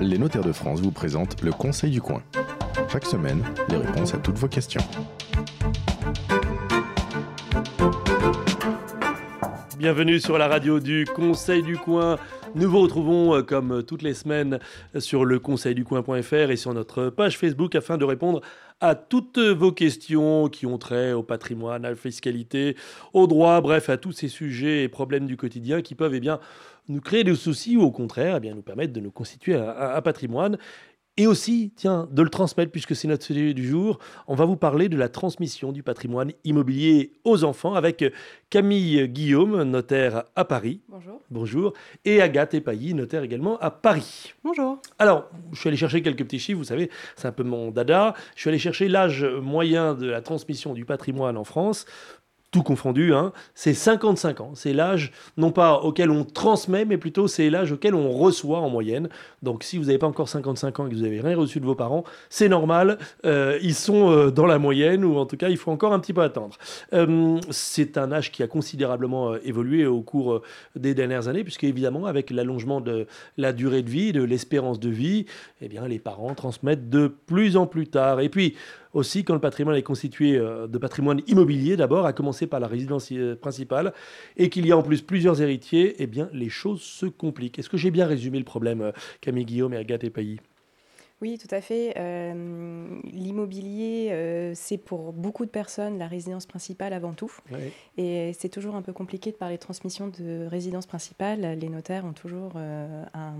Les notaires de France vous présentent le Conseil du coin. Chaque semaine, les réponses à toutes vos questions. Bienvenue sur la radio du Conseil du Coin. Nous vous retrouvons euh, comme toutes les semaines sur le conseilducoin.fr et sur notre page Facebook afin de répondre à toutes vos questions qui ont trait au patrimoine, à la fiscalité, au droit, bref, à tous ces sujets et problèmes du quotidien qui peuvent eh bien, nous créer des soucis ou au contraire eh bien, nous permettre de nous constituer un patrimoine et aussi, tiens, de le transmettre, puisque c'est notre sujet du jour. On va vous parler de la transmission du patrimoine immobilier aux enfants avec Camille Guillaume, notaire à Paris. Bonjour. Bonjour. Et Agathe Epailly, notaire également à Paris. Bonjour. Alors, je suis allé chercher quelques petits chiffres, vous savez, c'est un peu mon dada. Je suis allé chercher l'âge moyen de la transmission du patrimoine en France tout confondu, hein, c'est 55 ans. C'est l'âge, non pas auquel on transmet, mais plutôt c'est l'âge auquel on reçoit en moyenne. Donc si vous n'avez pas encore 55 ans et que vous n'avez rien reçu de vos parents, c'est normal. Euh, ils sont euh, dans la moyenne, ou en tout cas, il faut encore un petit peu attendre. Euh, c'est un âge qui a considérablement évolué au cours des dernières années, puisque évidemment, avec l'allongement de la durée de vie, de l'espérance de vie, eh bien, les parents transmettent de plus en plus tard. Et puis, aussi quand le patrimoine est constitué euh, de patrimoine immobilier d'abord, à commencer par la résidence euh, principale, et qu'il y a en plus plusieurs héritiers, eh bien les choses se compliquent. Est-ce que j'ai bien résumé le problème, euh, Camille Guillaume et Agathe Epailly? Oui, tout à fait. L'immobilier, c'est pour beaucoup de personnes la résidence principale avant tout. Et c'est toujours un peu compliqué de parler de transmission de résidence principale. Les notaires ont toujours un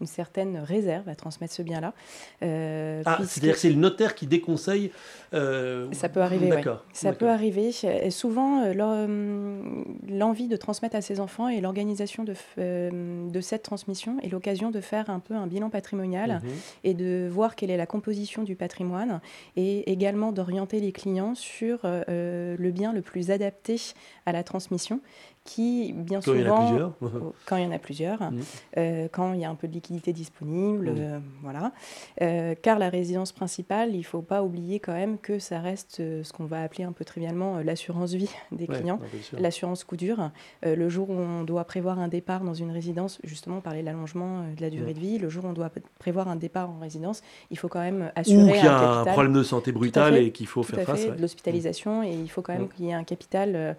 une certaine réserve à transmettre ce bien-là. Euh, ah, c'est-à-dire que c'est le notaire qui déconseille euh, Ça peut arriver. Ça peut arriver. Et souvent, euh, l'envie de transmettre à ses enfants et l'organisation de, de cette transmission est l'occasion de faire un peu un bilan patrimonial mhm. et de voir quelle est la composition du patrimoine et également d'orienter les clients sur le bien le plus adapté à la transmission qui, bien quand souvent, il y en a quand il y en a plusieurs, mmh. euh, quand il y a un peu de liquidité disponible, mmh. euh, voilà. Euh, car la résidence principale, il ne faut pas oublier quand même que ça reste ce qu'on va appeler un peu trivialement l'assurance vie des clients, l'assurance coup dur. le jour où on doit prévoir un départ dans une résidence, justement, parler de l'allongement de la durée mmh. de vie, le jour où on doit prévoir un départ en résidence, il faut quand même assurer Ou qu'il y a un, problème de santé brutal et qu'il faut faire face. de l'hospitalisation, et il faut quand même qu'il y ait un capital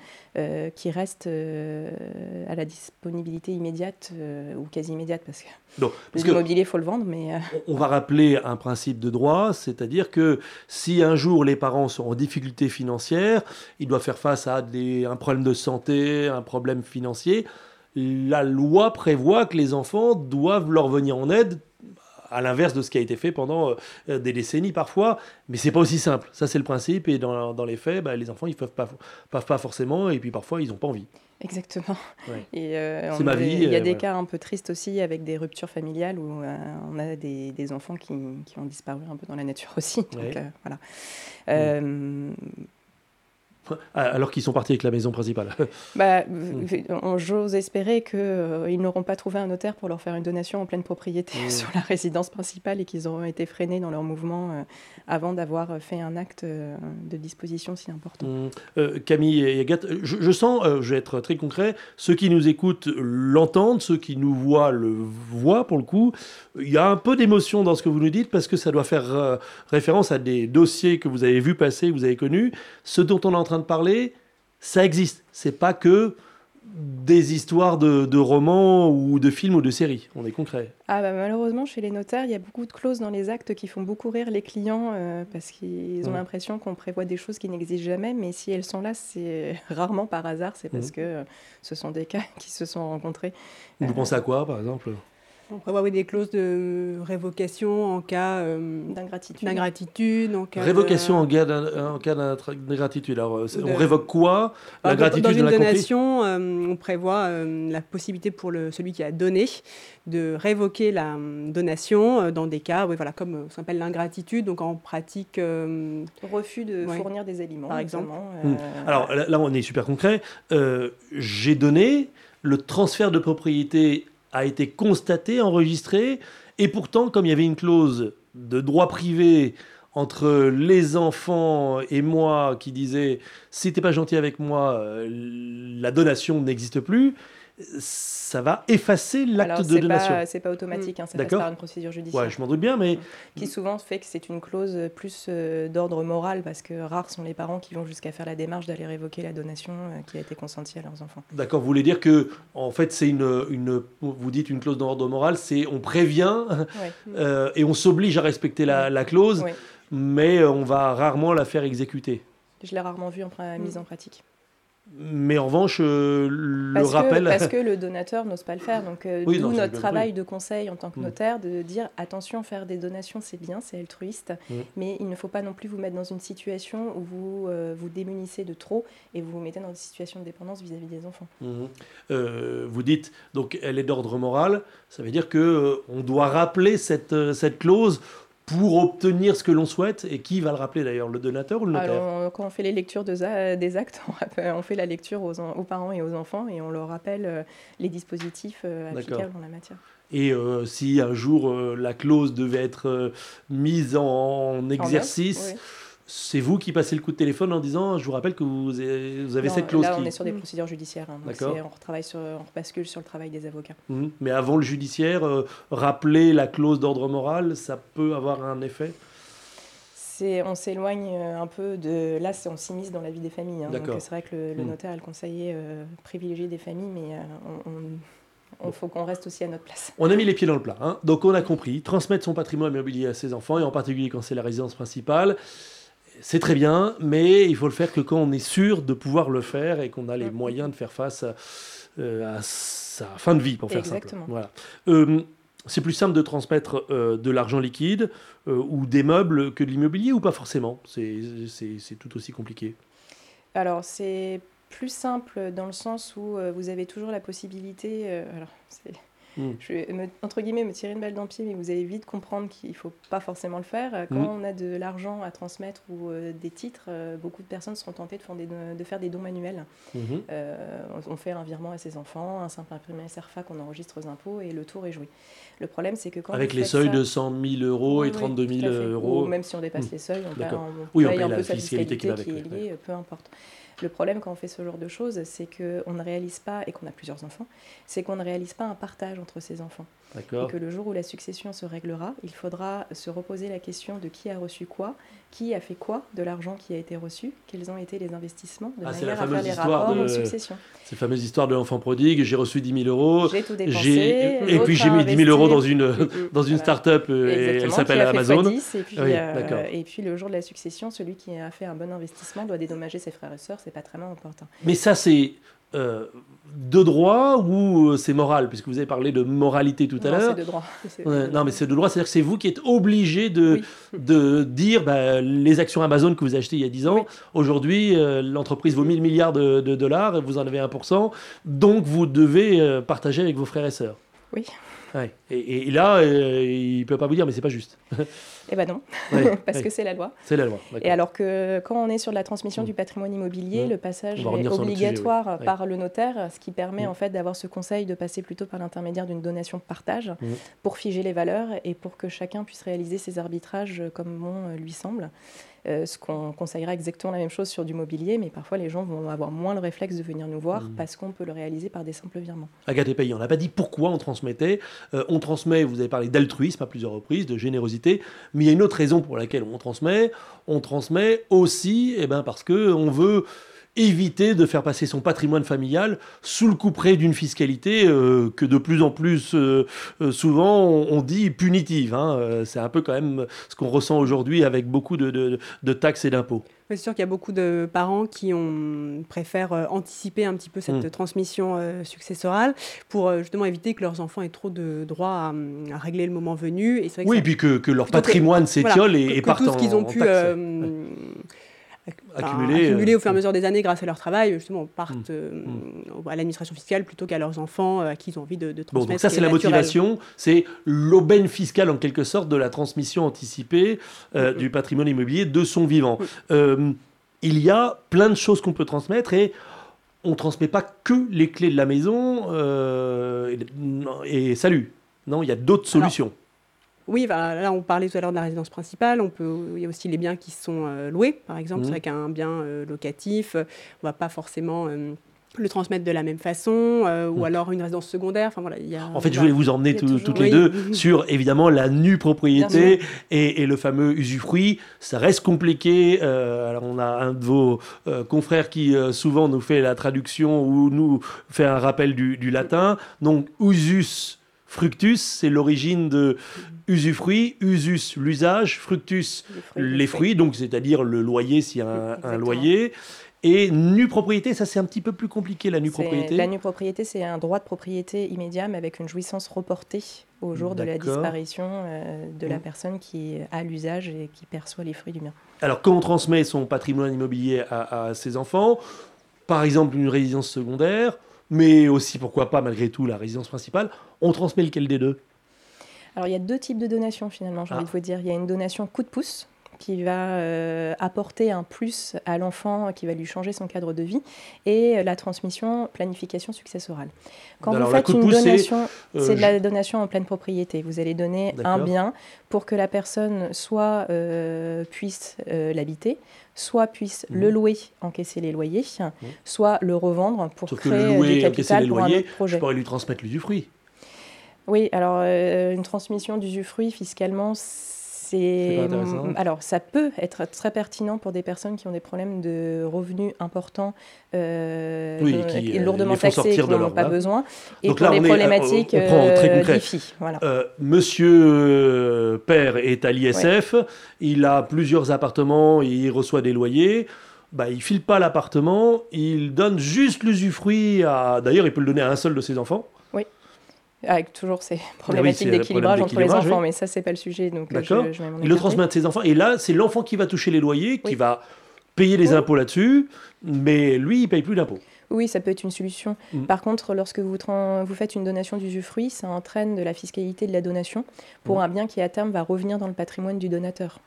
qui reste à la disponibilité immédiate euh, ou quasi immédiate parce que l'immobilier, il faut le vendre. Mais euh, On va rappeler un principe de droit, c'est-à-dire que si un jour les parents sont en difficulté financière, ils doivent faire face à des, un problème de santé, un problème financier, la loi prévoit que les enfants doivent leur venir en aide à l'inverse de ce qui a été fait pendant euh, des décennies parfois. Mais c'est pas aussi simple. Ça, c'est le principe. Et dans, dans les faits, bah, les enfants, ils peuvent pas, peuvent pas forcément. Et puis parfois, ils n'ont pas envie. Exactement. Et euh, c'est ma vie. Il y a des cas un peu tristes aussi avec des ruptures familiales où euh, on a des, des enfants qui, qui, ont disparu un peu dans la nature aussi. Donc, voilà. Alors qu'ils sont partis avec la maison principale. bah. J'ose espérer qu'ils euh, n'auront pas trouvé un notaire pour leur faire une donation en pleine propriété hmm. sur la résidence principale et qu'ils auront été freinés dans leur mouvement euh, avant d'avoir fait un acte euh, de disposition si important. Hmm. Camille et Agathe, je, sens, je vais être très concret, ceux qui nous écoutent l'entendent, ceux qui nous voient le voient pour le coup. Il y a un peu d'émotion dans ce que vous nous dites parce que ça doit faire référence à des dossiers que vous avez vus passer, que vous avez connus, ce dont on est en train de parler, ça existe. C'est pas que des histoires de, romans ou de films ou de séries. On est concret. Ah bah malheureusement, chez les notaires, il y a beaucoup de clauses dans les actes qui font beaucoup rire les clients euh, parce qu'ils ont l'impression qu'on prévoit des choses qui n'existent jamais. Mais si elles sont là, c'est rarement par hasard. C'est parce mmh. que euh, ce sont des cas qui se sont rencontrés. Vous pensez à quoi, par exemple? On prévoit des clauses de révocation en cas euh, d'ingratitude. Révocation en cas d'ingratitude. Alors, euh, on révoque quoi? L'ingratitude Dans une donation, euh, on prévoit la possibilité pour le, celui qui a donné de révoquer la donation dans des cas, oui, voilà, comme ça s'appelle l'ingratitude, donc en pratique... Refus de fournir des aliments, par exemple. Hmm. Alors là, on est super concret. J'ai donné le transfert de propriété a été constaté, enregistré, et pourtant, comme il y avait une clause de droit privé entre les enfants et moi qui disait si t'es pas gentil avec moi, euh, la donation n'existe plus. Ça va effacer l'acte de donation. C'est pas automatique, hein, ça passe par une procédure judiciaire. Ouais, je m'en doute bien, mais qui souvent fait que c'est une clause plus euh, d'ordre moral parce que rares sont les parents qui vont jusqu'à faire la démarche d'aller révoquer la donation euh, qui a été consentie à leurs enfants. D'accord, vous voulez dire que en fait c'est une, une, vous dites une clause d'ordre moral, c'est on prévient euh, et on s'oblige à respecter la, la clause, mais on va rarement la faire exécuter. Je l'ai rarement vu en mise en pratique. Mais en revanche, euh, le parce rappel. Que, parce que le donateur n'ose pas le faire. Donc, euh, nous, notre travail de conseil en tant que mm. notaire, de dire attention, faire des donations, c'est bien, c'est altruiste, mm. mais il ne faut pas non plus vous mettre dans une situation où vous euh, vous démunissez de trop et vous vous mettez dans une situation de dépendance vis-à-vis des enfants. Mm. vous dites, donc, elle est d'ordre moral, ça veut dire que on doit rappeler cette, cette clause pour obtenir ce que l'on souhaite et qui va le rappeler d'ailleurs, le donateur ou le notaire? Alors, Quand on fait les lectures des actes, on fait la lecture aux, parents et aux enfants et on leur rappelle euh, les dispositifs euh, applicables en la matière. Et euh, si un jour la clause devait être mise en, exercice, c'est vous qui passez le coup de téléphone en disant je vous rappelle que vous avez, cette clause. Là, on est sur des procédures judiciaires. Hein, on, retravaille sur, on bascule sur le travail des avocats. Mmh. Mais avant le judiciaire, euh, rappeler la clause d'ordre moral, ça peut avoir un effet? On s'éloigne euh, un peu de. Là, on s'immisce dans la vie des familles. Hein, donc, c'est vrai que le, mmh. notaire est le conseiller euh, privilégié des familles, mais on, faut qu'on reste aussi à notre place. On a mis les pieds dans le plat. Hein. Donc, on a compris. Transmettre son patrimoine immobilier à ses enfants, et en particulier quand c'est la résidence principale c'est très bien, mais il faut le faire que quand on est sûr de pouvoir le faire et qu'on a les moyens de faire face à, euh, sa fin de vie, pour faire ça. Voilà. Euh, c'est plus simple de transmettre euh, de l'argent liquide ou des meubles que de l'immobilier ou pas forcément? C'est tout aussi compliqué. Alors, c'est plus simple dans le sens où vous avez toujours la possibilité. alors, Mm. Je vais, entre guillemets, me tirer une balle dans le pied, mais vous allez vite comprendre qu'il ne faut pas forcément le faire. Quand mm. on a de l'argent à transmettre ou euh, des titres, euh, beaucoup de personnes seront tentées de faire des, de faire des dons manuels. Euh, on fait un virement à ses enfants, un simple imprimé SRFA qu'on enregistre aux impôts et le tour est joué. Le problème, c'est que quand. Avec les seuils de 100 000 euros et 32 000 euros. Ou même si on dépasse mm. les seuils, on, paye, on un peu sa fiscalité qui, est liée, peu importe. Le problème quand on fait ce genre de choses, c'est qu'on ne réalise pas, et qu'on a plusieurs enfants, c'est qu'on ne réalise pas un partage entre ces enfants. Et que le jour où la succession se réglera, il faudra se reposer la question de qui a reçu quoi, qui a fait quoi de l'argent qui a été reçu, quels ont été les investissements, de ah, manière à faire les rapports de... succession. Cette fameuse histoire de l'enfant prodigue, j'ai reçu 10 000 euros, j'ai tout dépensé, et puis j'ai mis 10 000 euros dans une, dans une start-up et elle s'appelle Amazon. et, puis, euh, et puis le jour de la succession, celui qui a fait un bon investissement doit dédommager ses frères et sœurs, c'est pas très important. Mais ça c'est euh, de droit ou euh, c'est moral? Puisque vous avez parlé de moralité tout à l'heure. C'est de droit. non, mais c'est de droit, c'est-à-dire que c'est vous qui êtes obligé de, de dire bah, les actions Amazon que vous achetez il y a 10 ans, aujourd'hui, euh, l'entreprise vaut 1000 milliards de, dollars et vous en avez 1%, donc vous devez partager avec vos frères et sœurs. Oui. Et, là, il ne peut pas vous dire, mais c'est pas juste. Eh ben non, parce que c'est la loi. C'est la loi. Et alors que quand on est sur la transmission du mm. patrimoine immobilier, mm. le passage est obligatoire par le notaire, ce qui permet mm. en fait d'avoir ce conseil de passer plutôt par l'intermédiaire d'une donation de partage pour figer les valeurs et pour que chacun puisse réaliser ses arbitrages comme bon lui semble. Euh, ce qu'on conseillera exactement la même chose sur du mobilier, mais parfois les gens vont avoir moins le réflexe de venir nous voir parce qu'on peut le réaliser par des simples virements. Agathe Pays, on n'a pas dit pourquoi on transmettait. Euh, on transmet, vous avez parlé d'altruisme à plusieurs reprises, de générosité, mais il y a une autre raison pour laquelle on transmet. On transmet aussi eh ben, parce qu'on veut éviter de faire passer son patrimoine familial sous le couperet d'une fiscalité euh, que de plus en plus euh, euh, souvent on, dit punitive. Hein. C'est un peu quand même ce qu'on ressent aujourd'hui avec beaucoup de, taxes et d'impôts. C'est sûr qu'il y a beaucoup de parents qui ont, préfèrent anticiper un petit peu cette mmh. transmission successorale pour justement éviter que leurs enfants aient trop de droits à, régler le moment venu. Et oui, et puis que, leur patrimoine s'étiole et, et partent tout ce qu'ils ont pu accumuler, euh, au fur et à mesure des années grâce à leur travail, justement, partent mm. euh, mm. à l'administration fiscale plutôt qu'à leurs enfants euh, à qui ils ont envie de, de transmettre. Bon, donc ça, c'est la motivation, c'est l'aubaine fiscale en quelque sorte de la transmission anticipée du patrimoine immobilier de son vivant. il y a plein de choses qu'on peut transmettre et on ne transmet pas que les clés de la maison et, salut. Non, il y a d'autres solutions. Oui, là on parlait tout à l'heure de la résidence principale, on peut, il y a aussi les biens qui sont euh, loués, par exemple, c'est mmh. vrai qu'un bien euh, locatif, on va pas forcément euh, le transmettre de la même façon, euh, ou hmm. alors une résidence secondaire. Enfin, voilà, y a, en fait, je voulais vous emmener toutes les deux sur évidemment la nue propriété et, le fameux usufruit. Ça reste compliqué. Euh, alors, on a un de vos euh, confrères qui souvent nous fait la traduction ou nous fait un rappel du, du latin. Donc, usus fructus, c'est l'origine de usufruit, usus l'usage, fructus les fruits, donc c'est-à-dire le loyer s'il y a un, un loyer. Et nue propriété, ça c'est un petit peu plus compliqué, la nue propriété. La nue propriété, c'est un droit de propriété immédiat, mais avec une jouissance reportée au jour de la disparition euh, de la mmh. personne qui a l'usage et qui perçoit les fruits du bien. Alors, quand on transmet son patrimoine immobilier à, ses enfants, par exemple une résidence secondaire, mais aussi, pourquoi pas, malgré tout, la résidence principale, on transmet lequel des deux? Alors, il y a deux types de donations, finalement, j'ai envie de vous dire. Il y a une donation coup de pouce, qui va euh, apporter un plus à l'enfant, qui va lui changer son cadre de vie, et la transmission, planification successorale. Quand vous faites une donation, euh, c'est de la donation en pleine propriété. Vous allez donner un bien pour que la personne soit euh, puisse l'habiter, soit puisse mhm. le louer, encaisser les loyers, mhm. soit le revendre pour créer du capital pour un autre projet. Je pourrais lui transmettre l'usufruit. Oui, alors une transmission d'usufruit fiscalement, c'est alors ça peut être très pertinent pour des personnes qui ont des problèmes de revenus importants, euh, qui, euh, lourdement taxés, qui n'en ont pas besoin, et Donc pour les problématiques on, prend très euh, concret. voilà. Euh, monsieur père est à l'ISF, il a plusieurs appartements, il reçoit des loyers. Bah, il file pas l'appartement, il donne juste l'usufruit à. D'ailleurs, il peut le donner à un seul de ses enfants. Avec toujours ces ah problématiques d'équilibrage entre les enfants, mais ça, c'est pas le sujet. Donc, euh. Il le transmet à ses enfants. Et là, c'est l'enfant qui va toucher les loyers, qui va payer les impôts là-dessus, mais lui, il paye plus d'impôts. Oui, ça peut être une solution. Mm. Par contre, lorsque vous, vous faites une donation d'usufruit, ça entraîne de la fiscalité de la donation pour mm. un bien qui, à terme, va revenir dans le patrimoine du donateur.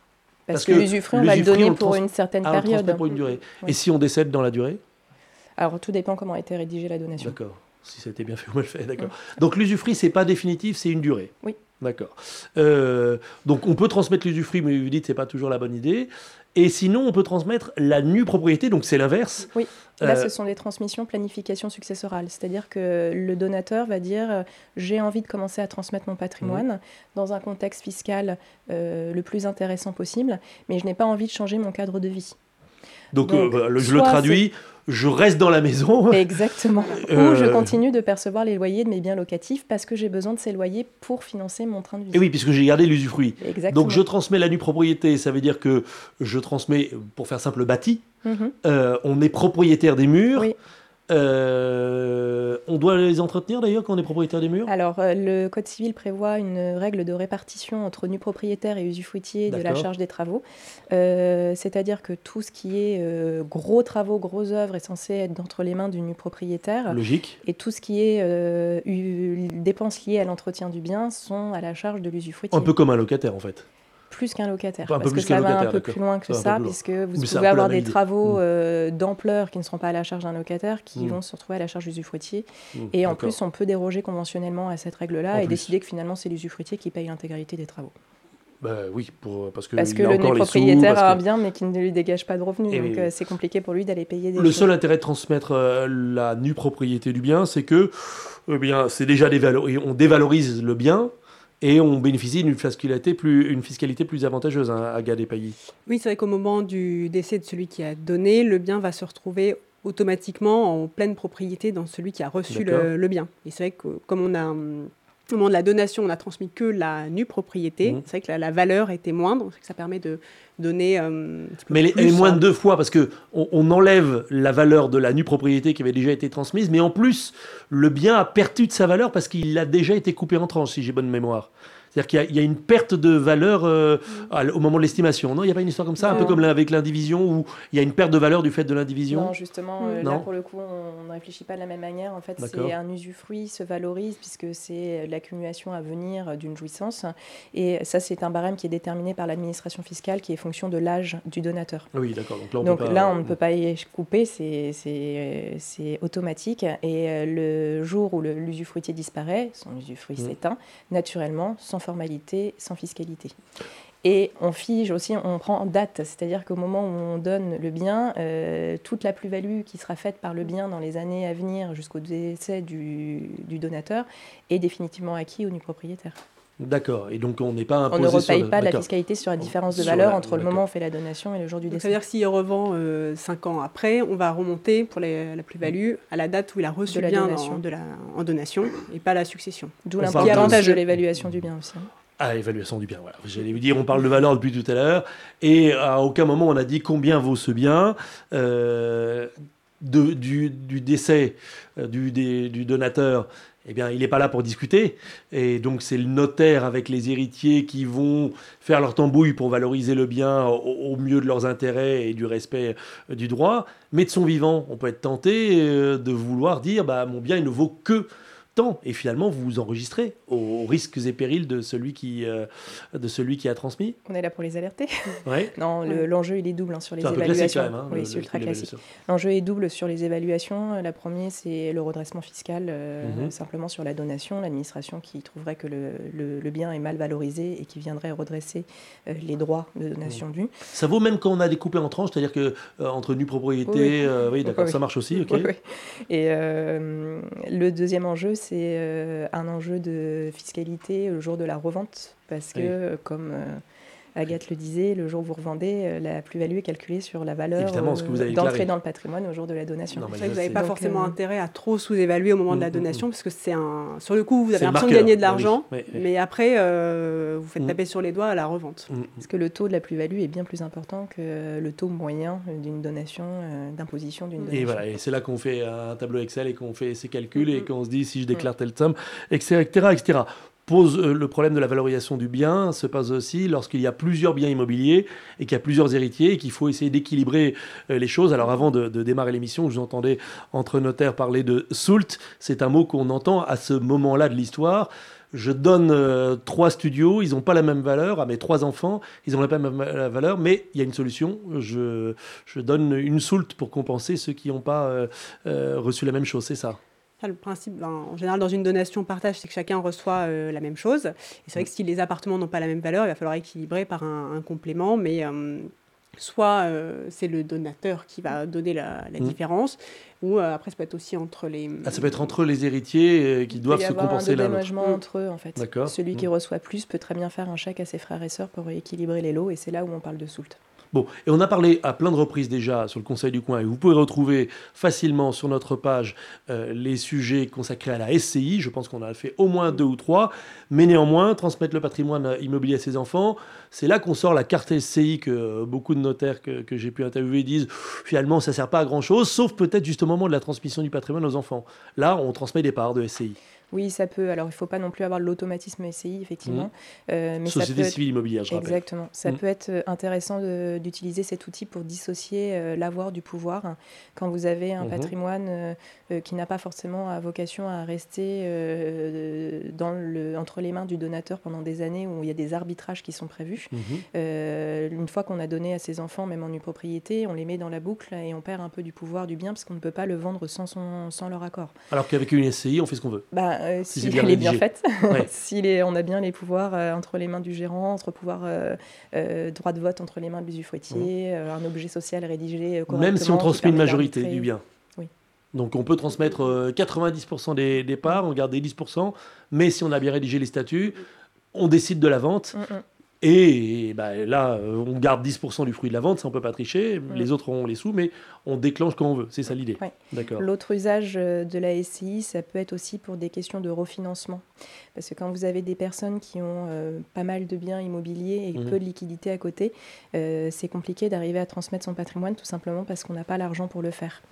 Parce, que, l'usufruit, on va le donner pour une certaine ah, période. pour une durée. Et si on décède dans la durée? Alors, tout dépend comment a été rédigée la donation. D'accord. Si ça a été bien fait, on le fait, d'accord. Donc l'usufruit, c'est pas définitif, c'est une durée. Oui. D'accord. Euh, donc on peut transmettre l'usufruit, mais vous dites c'est pas toujours la bonne idée. Et sinon, on peut transmettre la nue propriété, donc c'est l'inverse. Oui. Là, euh, ce sont des transmissions planification successorale. C'est-à-dire que le donateur va dire euh, j'ai envie de commencer à transmettre mon patrimoine dans un contexte fiscal le plus intéressant possible, mais je n'ai pas envie de changer mon cadre de vie. Donc, je le traduis je reste dans la maison. Exactement. Ou je euh, continue de percevoir les loyers de mes biens locatifs parce que j'ai besoin de ces loyers pour financer mon train de vie. Et oui, puisque j'ai gardé l'usufruit. Donc je transmets la nue propriété, ça veut dire que je transmets, pour faire simple, bâti. Mhm. Euh, on est propriétaire des murs. Oui. Euh, on doit les entretenir d'ailleurs quand on est propriétaire des murs Alors, euh, le Code civil prévoit une règle de répartition entre nus propriétaires et usufruitiers de la charge des travaux. Euh, c'est-à-dire que tout ce qui est gros travaux, grosses œuvres est censé être entre les mains du nu propriétaire. Logique. Et tout ce qui est dépenses liées à l'entretien du bien sont à la charge de l'usufruitier. Un peu comme un locataire en fait plus qu'un locataire. parce que ça va un peu plus loin que ça, puisque vous pouvez avoir des travaux mm. euh, d'ampleur qui ne seront pas à la charge d'un locataire, qui mm. vont se retrouver à la charge du usufruitier. Mm, et en plus, on peut déroger conventionnellement à cette règle-là et décider que finalement, c'est l'usufruitier qui paye l'intégralité des travaux. Bah oui, pour, parce que, parce que le propriétaire a un bien mais qui ne lui dégage pas de revenus. donc euh, c'est compliqué pour lui d'aller payer des Le seul intérêt de transmettre euh, la nue propriété du bien, c'est que eh bien, c'est déjà on dévalorise le bien et on bénéficie d'une fiscalité plus, une fiscalité plus avantageuse hein, à Gad Pays. Oui, c'est vrai qu'au moment du décès de celui qui a donné, le bien va se retrouver automatiquement en pleine propriété dans celui qui a reçu le, bien. Et c'est vrai que comme on a au moment de la donation, on a transmis que la nue propriété. Mmh. C'est vrai que la, valeur était moindre, que ça permet de donner. Euh, mais elle, est moins de deux fois parce que on, enlève la valeur de la nue propriété qui avait déjà été transmise, mais en plus, le bien a perdu de sa valeur parce qu'il a déjà été coupé en tranches, si j'ai bonne mémoire. C'est-à-dire qu'il y, a une perte de valeur euh, au moment de l'estimation. Non, il n'y a pas une histoire comme ça, un peu comme avec l'indivision, où il y a une perte de valeur du fait de l'indivision Non, justement, euh, là, pour le coup, on ne réfléchit pas de la même manière. En fait, c'est un usufruit se valorise, puisque c'est l'accumulation à venir d'une jouissance. Et ça, c'est un barème qui est déterminé par l'administration fiscale, qui est fonction de l'âge du donateur. Oui, d'accord. Donc là, on, ne peut pas y couper, c'est automatique. Et euh, le jour où l'usufruitier disparaît, son usufruit mmh. s'éteint, naturellement, sans formalité, sans fiscalité. Et on fige aussi, on prend en date, c'est-à-dire qu'au moment où on donne le bien, toute la plus-value qui sera faite par le bien dans les années à venir jusqu'au décès du, du donateur est définitivement acquis au nu propriétaire. D'accord. Et donc on n'est pas imposé On ne repaye pas la fiscalité sur la différence de valeur entre le moment où on fait la donation et le jour du décès. C'est-à-dire s'il revend 5 euh, ans après, on va remonter pour la plus-value à la date où il a reçu le bien de la, en donation et pas la succession. D'où l'importance de l'évaluation du bien aussi. Ah, l'évaluation du bien, voilà. J'allais vous dire, on parle de valeur depuis tout à l'heure, et à aucun moment on a dit combien vaut ce bien. Euh, du, décès euh, du, du, donateur, eh bien, il n'est pas là pour discuter. Et donc, c'est le notaire avec les héritiers qui vont faire leur tambouille pour valoriser le bien au, mieux de leurs intérêts et du respect euh, du droit. Mais de son vivant, on peut être tenté euh, de vouloir dire bah, mon bien, il ne vaut que et finalement vous vous enregistrez aux, risques et périls de celui qui, euh, de celui qui a transmis. On est là pour les alerter. non, l'enjeu il est double hein, sur les évaluations. Quand même, hein, oui, c'est ultra classique. L'enjeu est double sur les évaluations. La première c'est le redressement fiscal, euh, mhm. simplement sur la donation, l'administration qui trouverait que le, le, bien est mal valorisé et qui viendrait redresser euh, les droits de donation dus. Ça vaut même quand on a découpé en tranches, c'est-à-dire que entre nue propriété, oui, d'accord, ça marche aussi, ok. Et le deuxième enjeu c'est euh, un enjeu de fiscalité le jour de la revente, parce que, comme euh, Agathe le disait, le jour où vous revendez, euh, la plus-value est calculée sur la valeur d'entrée dans le patrimoine au jour de la donation. vous n'avez pas forcément intérêt à trop sous-évaluer au moment de la mm, mm, donation, mm. parce que c'est un... sur le coup, vous avez l'impression de gagner de l'argent, mais après, vous faites taper sur les doigts à la revente. Parce que le taux de la plus-value est bien plus important que le taux moyen d'une donation, d'imposition d'une donation. Et voilà, et c'est là qu'on fait un tableau Excel et qu'on fait ces calculs et qu'on se dit si je déclare telle somme, etc., etc pose euh, le problème de la valorisation du bien se pose aussi lorsqu'il y a plusieurs biens immobiliers et qu'il y a plusieurs héritiers et qu'il faut essayer d'équilibrer euh, les choses. Alors avant de, démarrer l'émission, vous entendais entre notaires parler de soult. C'est un mot qu'on entend à ce moment-là de l'histoire. Je donne euh, trois studios, ils n'ont pas la même valeur à mes trois enfants, ils n'ont pas la même valeur, mais il y a une solution. Je, donne une soult pour compenser ceux qui n'ont pas reçu la même chose, c'est ça le principe, ben, en général, dans une donation partage, c'est que chacun reçoit euh, la même chose. Et c'est vrai que si les appartements n'ont pas la même valeur, il va falloir équilibrer par un, complément. Mais euh, soit euh, c'est le donateur qui va donner la, mmh. différence, ou après, ça peut être aussi entre les. Ah, ça peut être entre les héritiers qui doivent se compenser là. Il y un entre eux, en fait. Celui qui mmh. reçoit plus peut très bien faire un chèque à ses frères et sœurs pour équilibrer les lots, et c'est là où on parle de soult. Bon, et on a parlé à plein de reprises déjà sur le Conseil du coin, et vous pouvez retrouver facilement sur notre page euh, les sujets consacrés à la SCI. Je pense qu'on a fait au moins deux ou trois, mais néanmoins, transmettre le patrimoine immobilier à ses enfants, c'est là qu'on sort la carte SCI que beaucoup de notaires que, que j'ai pu interviewer disent finalement ça ne sert pas à grand chose, sauf peut-être juste au moment de la transmission du patrimoine aux enfants. Là, on transmet des parts de SCI. Oui, ça peut. Alors, il ne faut pas non plus avoir l'automatisme SCI, effectivement. Mmh. Euh, mais Société civile immobilière, je rappelle. Exactement. Ça mmh. peut être euh, intéressant d'utiliser cet outil pour dissocier euh, l'avoir du pouvoir. Quand vous avez un mmh. patrimoine qui n'a pas forcément à vocation à rester dans le, entre les mains du donateur pendant des années où il y a des arbitrages qui sont prévus. une fois qu'on a donné à ses enfants, même en une propriété, on les met dans la boucle et on perd un peu du pouvoir du bien parce qu'on ne peut pas le vendre sans, son, sans leur accord. Alors qu'avec une SCI, on fait ce qu'on veut. Bah, euh, si, elle est bien faite, si on a bien les pouvoirs euh, entre les mains du gérant, entre pouvoir euh, droit de vote entre les mains de l'usufruitier, un objet social rédigé correctement. Même si on transmet une majorité du bien. Oui. Donc on peut transmettre 90% des, des, parts, on garde 10%, mais si on a bien rédigé les statuts, on décide de la vente. Mm, mm. Et bah, là, on garde 10% du fruit de la vente, ça on peut pas tricher. Les autres ont les sous, mais on déclenche quand on veut. C'est ça l'idée. D'accord. L'autre usage euh, de la SCI, ça peut être aussi pour des questions de refinancement. Parce que quand vous avez des personnes qui ont euh, pas mal de biens immobiliers et mmh. peu de liquidités à côté, euh, c'est compliqué d'arriver à transmettre son patrimoine tout simplement parce qu'on n'a pas l'argent pour le faire.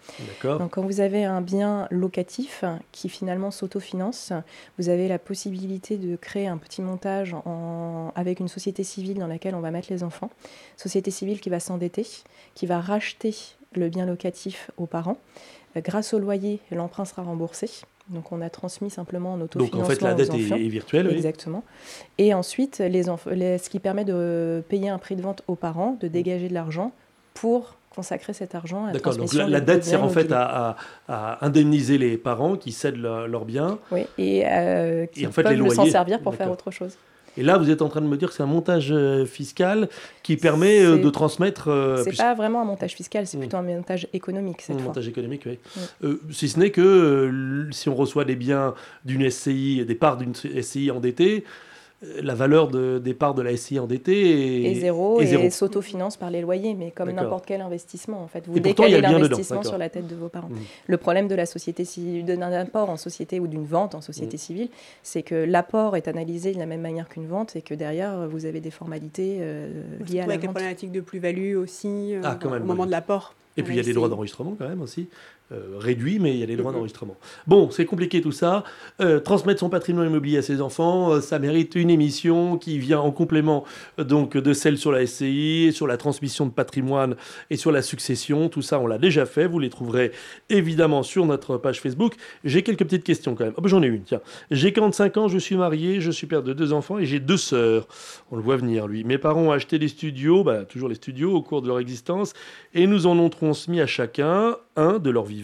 Donc quand vous avez un bien locatif qui finalement s'autofinance, vous avez la possibilité de créer un petit montage en, avec une société civile dans laquelle on va mettre les enfants. Société civile qui va s'endetter, qui va racheter le bien locatif aux parents. Euh, grâce au loyer, l'emprunt sera remboursé. Donc on a transmis simplement en autofinancement Donc en fait la dette est, virtuelle, Exactement. Et ensuite, les ce qui permet de payer un prix de vente aux parents, de dégager de l'argent pour consacrer cet argent à la D'accord, donc la, dette sert en fait à, indemniser les parents qui cèdent leurs biens. Oui, et euh, qui peuvent s'en servir pour faire autre chose. Et là, vous êtes en train de me dire que c'est un montage euh, fiscal qui permet euh, de transmettre. Euh, c'est pas vraiment un montage fiscal, c'est hmm. plutôt un montage économique cette un montage économique, oui. Hmm. si ce n'est que si on reçoit des biens d'une SCI, des parts d'une SCI endettée, la valeur de départ de la SCI endettée est, zéro et, s'autofinance par les loyers, mais comme n'importe quel investissement en fait. Vous décalez l'investissement sur la tête de vos parents. Mmh. Le problème de la société d'un apport en société ou d'une vente en société mmh. civile, c'est que l'apport est analysé de la même manière qu'une vente et que derrière vous avez des formalités euh, liées à la avec vente. Avec problématique de plus-value aussi euh, ah, au moment de l'apport? Et puis il y a des droits d'enregistrement quand même aussi. Euh, réduit, mais il y a des droits d'enregistrement. Bon, c'est compliqué tout ça. Euh, transmettre son patrimoine immobilier à ses enfants, euh, ça mérite une émission qui vient en complément donc de celle sur la SCI, sur la transmission de patrimoine et sur la succession. Tout ça, on l'a déjà fait. Vous les trouverez évidemment sur notre page Facebook. J'ai quelques petites questions quand même. Oh, J'en ai une, tiens. J'ai 45 ans, je suis marié, je suis père de deux enfants et j'ai deux sœurs. On le voit venir, lui. Mes parents ont acheté des studios, bah, toujours les studios, au cours de leur existence, et nous en ont transmis à chacun un de leur vie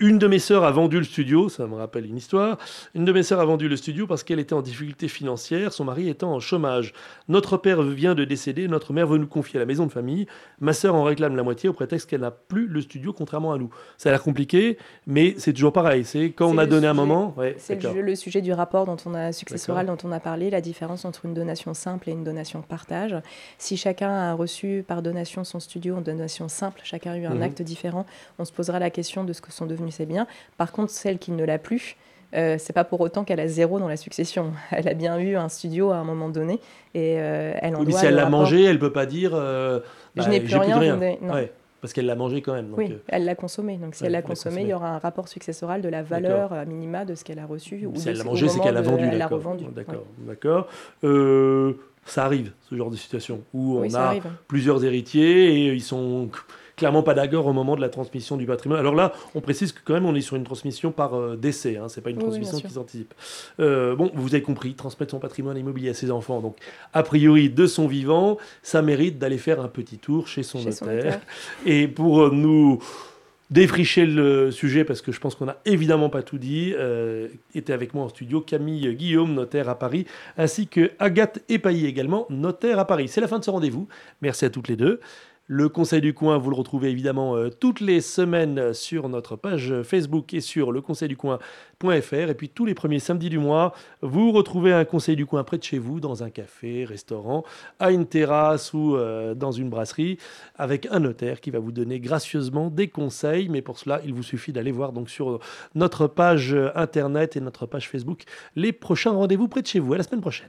une de mes sœurs a vendu le studio, ça me rappelle une histoire. Une de mes sœurs a vendu le studio parce qu'elle était en difficulté financière, son mari étant en chômage. Notre père vient de décéder, notre mère veut nous confier à la maison de famille. Ma sœur en réclame la moitié au prétexte qu'elle n'a plus le studio, contrairement à nous. Ça a l'air compliqué, mais c'est toujours pareil. C'est quand on a donné un moment. c'est le, sujet du rapport dont on a successoral dont on a parlé, la différence entre une donation simple et une donation partage. Si chacun a reçu par donation son studio en donation simple, chacun a eu un mhm. acte différent, on se posera la question de ce que sont devenus c'est bien. Par contre, celle qui ne l'a plus, euh, c'est pas pour autant qu'elle a zéro dans la succession. Elle a bien eu un studio à un moment donné et euh, elle en oui, doit. Si elle l'a mangé, elle peut pas dire. Euh, je n'ai bah, plus, rien. parce qu'elle l'a mangé quand même. oui, elle l'a consommé. Donc si elle l'a consommé, il y aura un rapport successoral de la valeur minima de ce qu'elle a reçu. Ou si elle l'a mangé, c'est qu'elle a vendu. Elle l'a revendu. D'accord, d'accord. ça arrive, ce genre de situation, où on a plusieurs héritiers et ils sont clairement pas d'accord au moment de la transmission du patrimoine. Alors là, on précise que quand même on est sur une transmission par euh, décès, hein, c'est pas une transmission qui s'anticipe. Euh, bon, vous avez compris, transmettre son patrimoine immobilier à ses enfants, donc a priori de son vivant, ça mérite d'aller faire un petit tour chez son, notaire. Et pour euh, nous défricher le sujet parce que je pense qu'on n'a évidemment pas tout dit. était avec moi en studio Camille Guillaume, notaire à Paris, ainsi que Agathe Epailly également, notaire à Paris. C'est la fin de ce rendez-vous. Merci à toutes les deux. Le Conseil du Coin, vous le retrouvez évidemment euh, toutes les semaines sur notre page Facebook et sur leconseilducoin.fr. Et puis tous les premiers samedis du mois, vous retrouvez un Conseil du Coin près de chez vous, dans un café, restaurant, à une terrasse ou euh, dans une brasserie, avec un notaire qui va vous donner gracieusement des conseils. Mais pour cela, il vous suffit d'aller voir donc sur notre page internet et notre page Facebook les prochains rendez-vous près de chez vous. À la semaine prochaine.